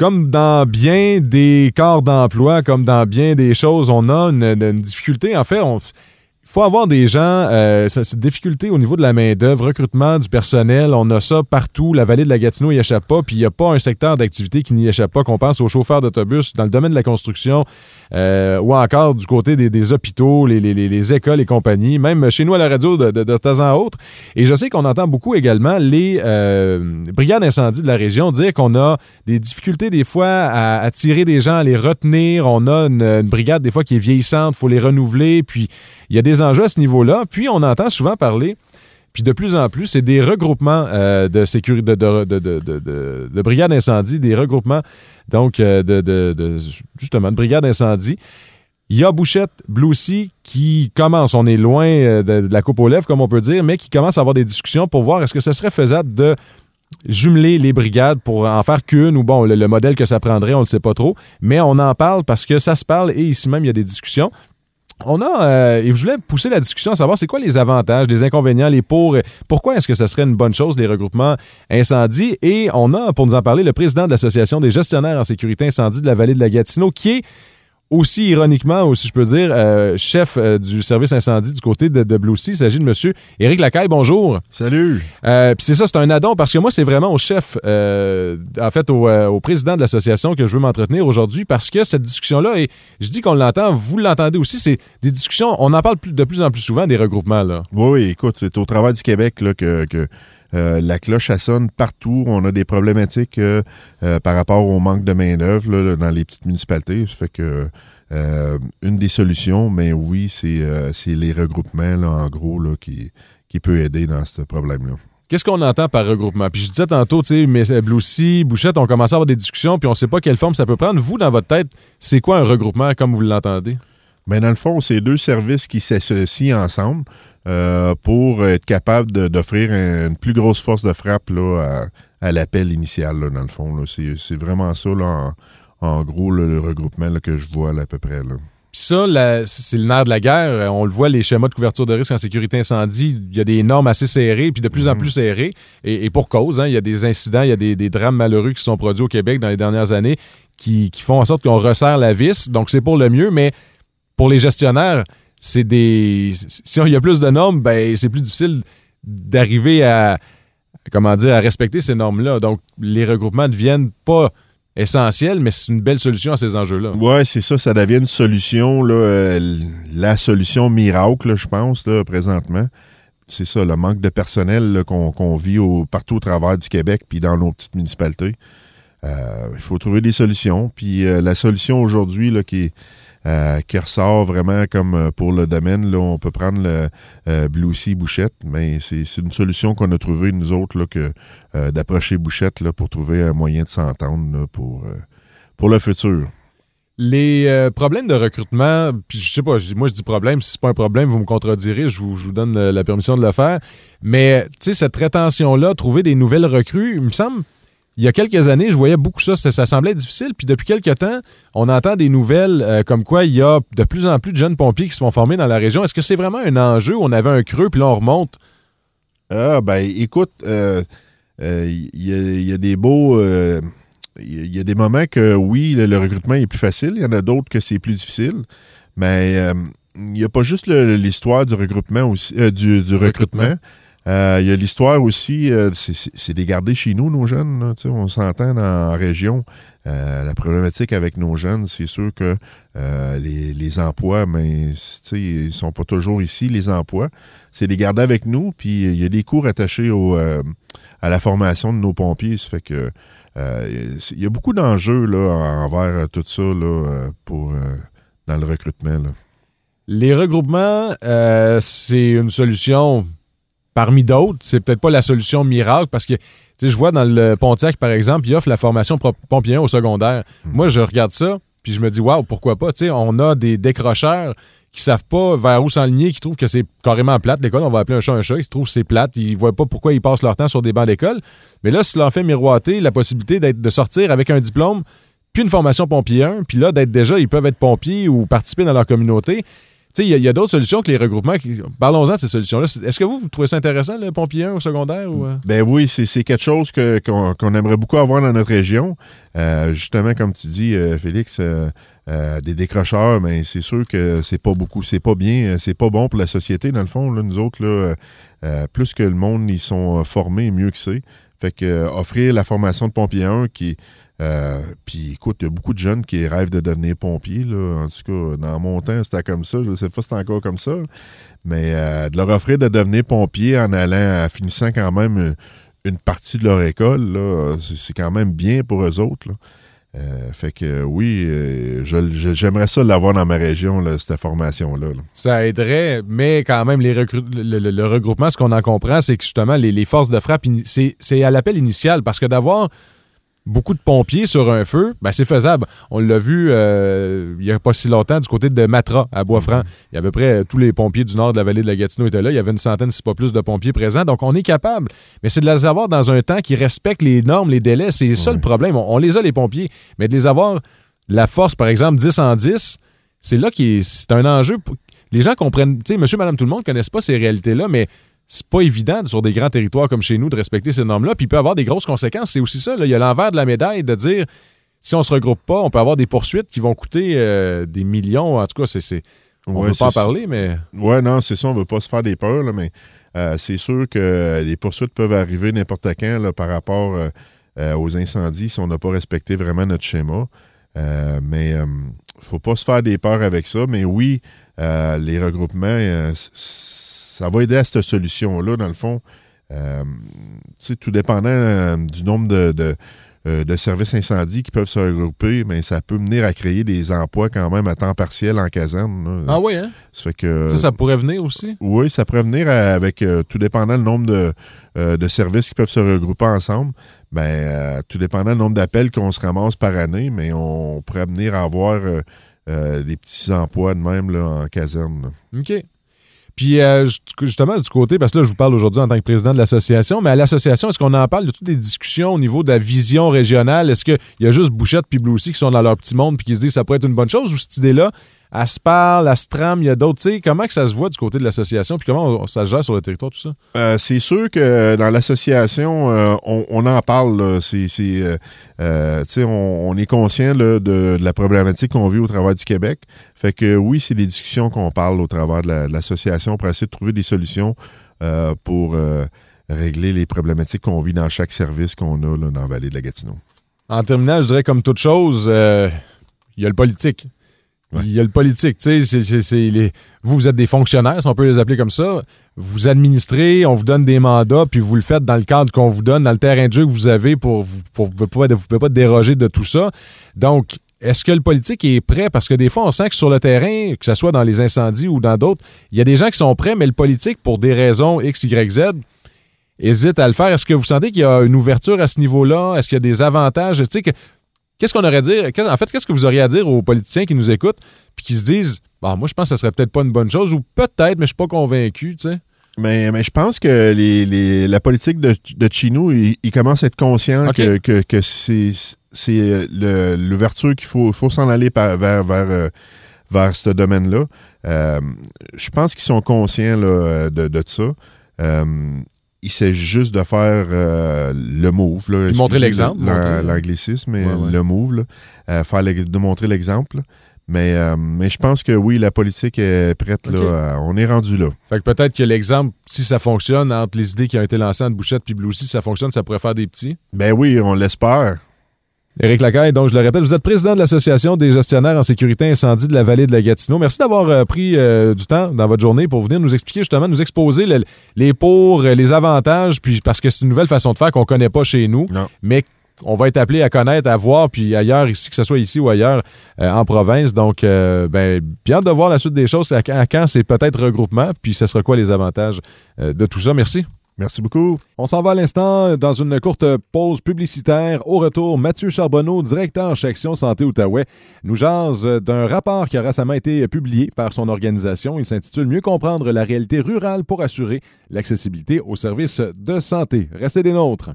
comme dans bien des corps d'emploi, comme dans bien des choses, on a une, difficulté. En fait, on faut avoir des gens, euh, cette difficulté au niveau de la main-d'œuvre, recrutement du personnel, on a ça partout. La vallée de la Gatineau n'y échappe pas, puis il n'y a pas un secteur d'activité qui n'y échappe pas, qu'on pense aux chauffeurs d'autobus dans le domaine de la construction euh, ou encore du côté des, hôpitaux, les, écoles et compagnies, même chez nous à la radio de, de, temps en autre. Et je sais qu'on entend beaucoup également les euh, brigades d'incendie de la région dire qu'on a des difficultés des fois à attirer des gens, à les retenir. On a une, une brigade des fois qui est vieillissante, il faut les renouveler, puis il y a des enjeux à ce niveau-là. Puis on entend souvent parler, puis de plus en plus, c'est des regroupements euh, de sécurité, de, de, brigades d'incendie, des regroupements, donc, euh, de, justement, de brigades d'incendie. Il y a Bouchette, Blue qui commence, on est loin euh, de, la coupe aux lèvres, comme on peut dire, mais qui commence à avoir des discussions pour voir est-ce que ce serait faisable de jumeler les brigades pour en faire qu'une ou bon, le, le, modèle que ça prendrait, on ne le sait pas trop, mais on en parle parce que ça se parle et ici même, il y a des discussions. On a, euh, et je voulais pousser la discussion à savoir c'est quoi les avantages, les inconvénients, les pour, pourquoi est-ce que ce serait une bonne chose, les regroupements incendie. Et on a, pour nous en parler, le président de l'Association des gestionnaires en sécurité incendie de la vallée de la Gatineau, qui est aussi ironiquement, aussi je peux dire, euh, chef euh, du service incendie du côté de, de Blue Sea. Il s'agit de monsieur Éric Lacaille. Bonjour. Salut. Euh, Puis c'est ça, c'est un addon parce que moi, c'est vraiment au chef, en fait, au, au, président de l'association que je veux m'entretenir aujourd'hui parce que cette discussion-là, et je dis qu'on l'entend, vous l'entendez aussi, c'est des discussions, on en parle de plus en plus souvent des regroupements. Là. Oui, oui, écoute, c'est au travail du Québec là, que, que euh, la cloche, sonne partout. On a des problématiques euh, euh, par rapport au manque de main-d'œuvre dans les petites municipalités. Ça fait que une des solutions, mais oui, c'est les regroupements, là, en gros, là, qui, qui peut aider dans ce problème-là. Qu'est-ce qu'on entend par regroupement? Puis je disais tantôt, tu sais, mais Bloussy, Bouchette, on commence à avoir des discussions, puis on ne sait pas quelle forme ça peut prendre. Vous, dans votre tête, c'est quoi un regroupement comme vous l'entendez? Mais dans le fond, c'est deux services qui s'associent ensemble. Euh, pour être capable d'offrir une plus grosse force de frappe là, à, l'appel initial, dans le fond. C'est vraiment ça, là, en, gros, le regroupement que je vois à peu près. Là. Puis ça, c'est le nerf de la guerre. On le voit, les schémas de couverture de risque en sécurité incendie, il y a des normes assez serrées, puis de plus en mhm. plus serrées. Et, pour cause, hein, il y a des incidents, il y a des, drames malheureux qui se sont produits au Québec dans les dernières années qui, qui font en sorte qu'on resserre la vis. Donc, c'est pour le mieux, mais pour les gestionnaires, c'est des. Si il y a plus de normes, ben c'est plus difficile d'arriver à comment dire à respecter ces normes-là. Donc les regroupements deviennent pas essentiels, mais c'est une belle solution à ces enjeux-là. Oui, c'est ça, ça devient une solution, là, euh, la solution miracle, je pense, là, présentement. C'est ça, le manque de personnel qu'on vit partout au travers du Québec puis dans nos petites municipalités. Euh, il faut trouver des solutions. Puis euh, la solution aujourd'hui qui est euh, qui ressort vraiment comme euh, pour le domaine. Là, on peut prendre le euh, Blue Sea Bouchette, mais c'est une solution qu'on a trouvée, nous autres, là, que d'approcher Bouchette là, pour trouver un moyen de s'entendre pour, pour le futur. Les problèmes de recrutement, puis je sais pas, moi je dis problème, si c'est pas un problème, vous me contredirez, je vous, je vous donne la permission de le faire. Mais tu sais, cette rétention-là, trouver des nouvelles recrues, il me semble il y a quelques années, je voyais beaucoup ça, ça, semblait difficile. Puis depuis quelques temps, on entend des nouvelles euh, comme quoi il y a de plus en plus de jeunes pompiers qui se font former dans la région. Est-ce que c'est vraiment un enjeu? Où on avait un creux, puis là on remonte? Ah, ben écoute, euh, euh, il y, a des beaux. Il y, a des moments que oui, le, recrutement est plus facile. Il y en a d'autres que c'est plus difficile. Mais il n'y a pas juste l'histoire du regroupement aussi, du, recrutement. Il y a l'histoire aussi, euh, c'est des garder chez nous, nos jeunes. on s'entend en région. Euh, la problématique avec nos jeunes, c'est sûr que les, emplois, mais ils sont pas toujours ici, les emplois. C'est des garder avec nous, puis il y a des cours attachés au, à la formation de nos pompiers. Ça fait que il y a beaucoup d'enjeux là envers tout ça là, pour dans le recrutement. Les regroupements, c'est une solution parmi d'autres, c'est peut-être pas la solution miracle parce que je vois dans le Pontiac, par exemple, il offre la formation pompier au secondaire. Hmm. Moi, je regarde ça, puis je me dis, waouh, pourquoi pas? sais, on a des décrocheurs qui savent pas vers où s'enligner, qui trouvent que c'est carrément plate. L'école, on va appeler un chat un chat, ils trouvent que c'est plate, ils voient pas pourquoi ils passent leur temps sur des bancs d'école. Mais là, si leur fait miroiter la possibilité d'être, de sortir avec un diplôme, puis une formation pompier 1, puis là, d'être déjà, ils peuvent être pompiers ou participer dans leur communauté il y a, d'autres solutions que les regroupements. Parlons-en de ces solutions-là. Est-ce que vous, vous trouvez ça intéressant, le pompier 1 au secondaire? Euh? Ben oui, c'est quelque chose qu'on aimerait beaucoup avoir dans notre région. Euh, justement, comme tu dis, euh, Félix, des décrocheurs, mais c'est sûr que c'est pas beaucoup, c'est pas bien, c'est pas bon pour la société, dans le fond. Nous autres, là, plus que le monde, ils sont formés, mieux que c'est. Fait que offrir la formation de pompier 1 qui euh, puis écoute, il y a beaucoup de jeunes qui rêvent de devenir pompiers. Là. En tout cas, dans mon temps, c'était comme ça. Je ne sais pas si c'est encore comme ça. Mais euh, de leur offrir de devenir pompier en allant, en finissant quand même une, partie de leur école, c'est quand même bien pour eux autres. Euh, fait que oui, j'aimerais ça l'avoir dans ma région, cette formation-là. Ça aiderait, mais quand même, les le, regroupement, ce qu'on en comprend, c'est que justement, les forces de frappe, c'est à l'appel initial, parce que d'avoir beaucoup de pompiers sur un feu, ben c'est faisable. On l'a vu euh, il n'y a pas si longtemps du côté de Matra, à Boisfranc. Il y avait à peu près euh, tous les pompiers du nord de la vallée de la Gatineau étaient là. Il y avait une centaine, si pas plus, de pompiers présents. Donc, on est capable. Mais c'est de les avoir dans un temps qui respecte les normes, les délais. C'est ça le problème. On, les a, les pompiers. Mais de les avoir, la force, par exemple, 10 en 10, c'est là qui c'est un enjeu. Les gens comprennent, tu sais, monsieur, madame, tout le monde ne connaissent pas ces réalités-là, mais c'est pas évident sur des grands territoires comme chez nous de respecter ces normes-là. Puis il peut avoir des grosses conséquences. C'est aussi ça. Il y a l'envers de la médaille de dire si on se regroupe pas, on peut avoir des poursuites qui vont coûter euh, des millions. En tout cas, c'est. On ne veut pas en parler, mais. Oui, non, c'est ça. On ne veut pas se faire des peurs, mais euh, c'est sûr que les poursuites peuvent arriver n'importe quand par rapport euh, aux incendies si on n'a pas respecté vraiment notre schéma. mais il ne faut pas se faire des peurs avec ça. Mais oui, les regroupements, ça va aider à cette solution-là, dans le fond. Euh, tout dépendant euh, du nombre de, euh, de, services incendies qui peuvent se regrouper, mais ça peut mener à créer des emplois quand même à temps partiel en caserne. Ah oui, hein? Ça, que, ça, ça pourrait venir aussi? Oui, ça pourrait venir avec, tout dépendant le nombre de, de services qui peuvent se regrouper ensemble. Ben, tout dépendant le nombre d'appels qu'on se ramasse par année, mais on pourrait venir à avoir des petits emplois de même là, en caserne. OK. Puis euh, justement, du côté, parce que là, je vous parle aujourd'hui en tant que président de l'association, mais à l'association, est-ce qu'on en parle? De toutes les discussions au niveau de la vision régionale? Est-ce qu'il y a juste Bouchette puis Blue qui sont dans leur petit monde puis qui se disent que ça pourrait être une bonne chose ou cette idée-là, elle se parle, elle se trame, il y a d'autres. Tu sais, comment que ça se voit du côté de l'association puis comment ça se gère sur le territoire, tout ça? Euh, c'est sûr que dans l'association, euh, on, en parle. C'est, euh, tu sais, on, est conscient de, la problématique qu'on vit au travers du Québec. Fait que oui, c'est des discussions qu'on parle au travers de, l'association pour essayer de trouver des solutions pour régler les problématiques qu'on vit dans chaque service qu'on a là, dans la vallée de la Gatineau. En terminant, je dirais comme toute chose, il y a le politique. Il y a le politique, tu sais, vous, vous êtes des fonctionnaires, si on peut les appeler comme ça. Vous administrez, on vous donne des mandats, puis vous le faites dans le cadre qu'on vous donne, dans le terrain de que vous avez pour, vous ne pouvez pas déroger de tout ça. Donc, est-ce que le politique est prêt? Parce que des fois, on sent que sur le terrain, que ce soit dans les incendies ou dans d'autres, il y a des gens qui sont prêts, mais le politique, pour des raisons X, Y, Z, hésite à le faire. Est-ce que vous sentez qu'il y a une ouverture à ce niveau-là? Est-ce qu'il y a des avantages? Tu sais, que Qu'est-ce qu'on aurait à dire? En fait, qu'est-ce que vous auriez à dire aux politiciens qui nous écoutent puis qui se disent bon, moi, je pense que ce serait peut-être pas une bonne chose ou peut-être, mais je suis pas convaincu, tu sais? Mais, mais je pense que les, la politique de, de Chino, il, commence à être conscient que, que, c'est, c'est l'ouverture qu'il faut, faut s'en aller vers, vers, euh, vers ce domaine-là. Euh, je pense qu'ils sont conscients là, de, de ça. Euh, il s'agit juste de faire euh, le move. Là, montrer l'exemple. L'anglicisme, mais le move. Là, euh, faire de montrer l'exemple. Mais, euh, mais je pense que oui, la politique est prête. Là, on est rendu là. Fait que peut-être que l'exemple, si ça fonctionne, entre les idées qui ont été lancées entre Bouchette et Blue, si ça fonctionne, ça pourrait faire des petits. Ben oui, on l'espère. Éric Lacaille, donc je le répète, vous êtes président de l'Association des gestionnaires en sécurité incendie de la vallée de la Gatineau. Merci d'avoir euh, pris euh, du temps dans votre journée pour venir nous expliquer justement, nous exposer les pour, euh, les avantages, puis parce que c'est une nouvelle façon de faire qu'on connaît pas chez nous, mais on va être appelé à connaître, à voir, puis ailleurs, ici, que ce soit ici ou ailleurs en province. Donc, ben, bien de voir la suite des choses. À, quand c'est peut-être regroupement, puis ce sera quoi les avantages de tout ça. Merci. Merci beaucoup. On s'en va à l'instant dans une courte pause publicitaire. Au retour, Mathieu Charbonneau, directeur section Santé Outaouais, nous jase d'un rapport qui a récemment été publié par son organisation. Il s'intitule Mieux comprendre la réalité rurale pour assurer l'accessibilité aux services de santé. Restez des nôtres.